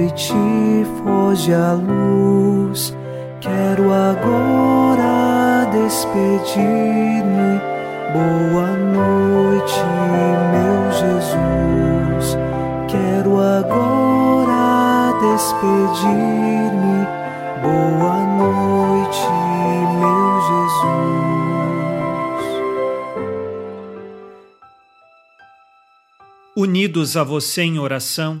Noite, foge a luz. Quero agora despedir-me. Boa noite, meu Jesus. Quero agora despedir-me. Boa noite, meu Jesus. Unidos a você em oração,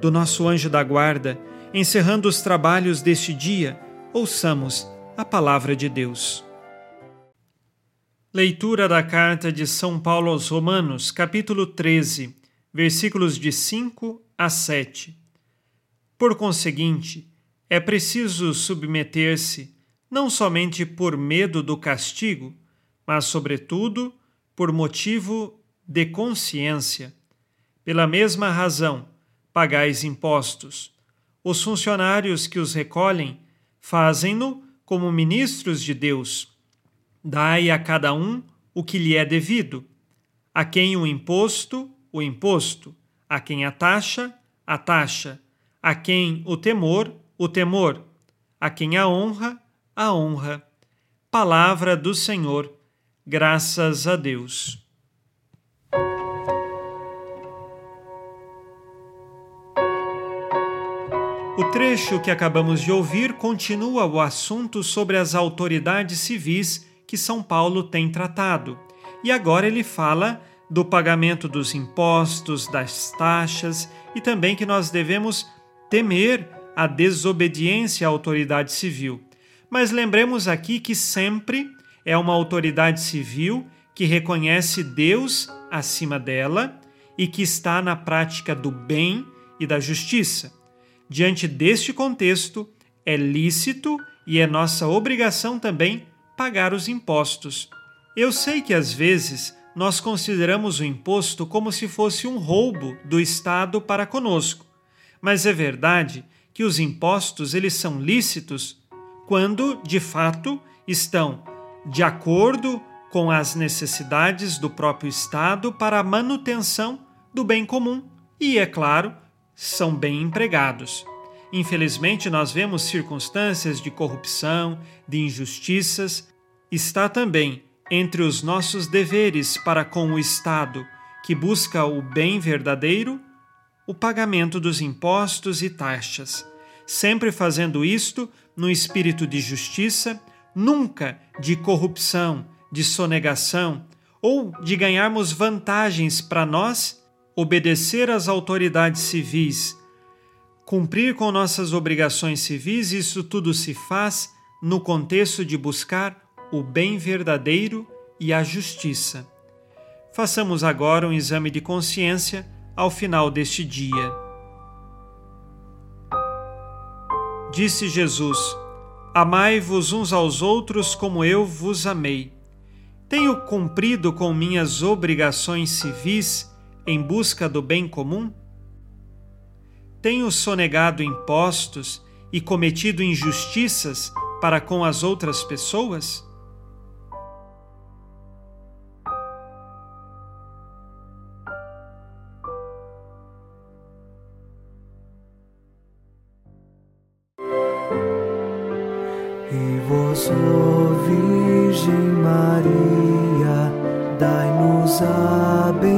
do nosso anjo da guarda, encerrando os trabalhos deste dia, ouçamos a palavra de Deus. Leitura da carta de São Paulo aos Romanos, capítulo 13, versículos de 5 a 7. Por conseguinte, é preciso submeter-se não somente por medo do castigo, mas, sobretudo, por motivo de consciência. Pela mesma razão, pagais impostos. Os funcionários que os recolhem fazem-no como ministros de Deus. Dai a cada um o que lhe é devido. A quem o imposto, o imposto. A quem a taxa, a taxa. A quem o temor, o temor, a quem a honra, a honra. Palavra do Senhor, graças a Deus. O trecho que acabamos de ouvir continua o assunto sobre as autoridades civis que São Paulo tem tratado. E agora ele fala do pagamento dos impostos, das taxas e também que nós devemos temer a desobediência à autoridade civil. Mas lembremos aqui que sempre é uma autoridade civil que reconhece Deus acima dela e que está na prática do bem e da justiça. Diante deste contexto, é lícito e é nossa obrigação também pagar os impostos. Eu sei que às vezes nós consideramos o imposto como se fosse um roubo do Estado para conosco, mas é verdade que os impostos eles são lícitos quando, de fato, estão de acordo com as necessidades do próprio Estado para a manutenção do bem comum e, é claro, são bem empregados. Infelizmente, nós vemos circunstâncias de corrupção, de injustiças. Está também entre os nossos deveres para com o Estado, que busca o bem verdadeiro, o pagamento dos impostos e taxas, sempre fazendo isto no espírito de justiça, nunca de corrupção, de sonegação ou de ganharmos vantagens para nós, obedecer às autoridades civis, cumprir com nossas obrigações civis, isso tudo se faz no contexto de buscar o bem verdadeiro e a justiça. Façamos agora um exame de consciência ao final deste dia. Disse Jesus: Amai-vos uns aos outros como eu vos amei. Tenho cumprido com minhas obrigações civis em busca do bem comum? Tenho sonegado impostos e cometido injustiças para com as outras pessoas? E vós, Virgem Maria, dai-nos a benção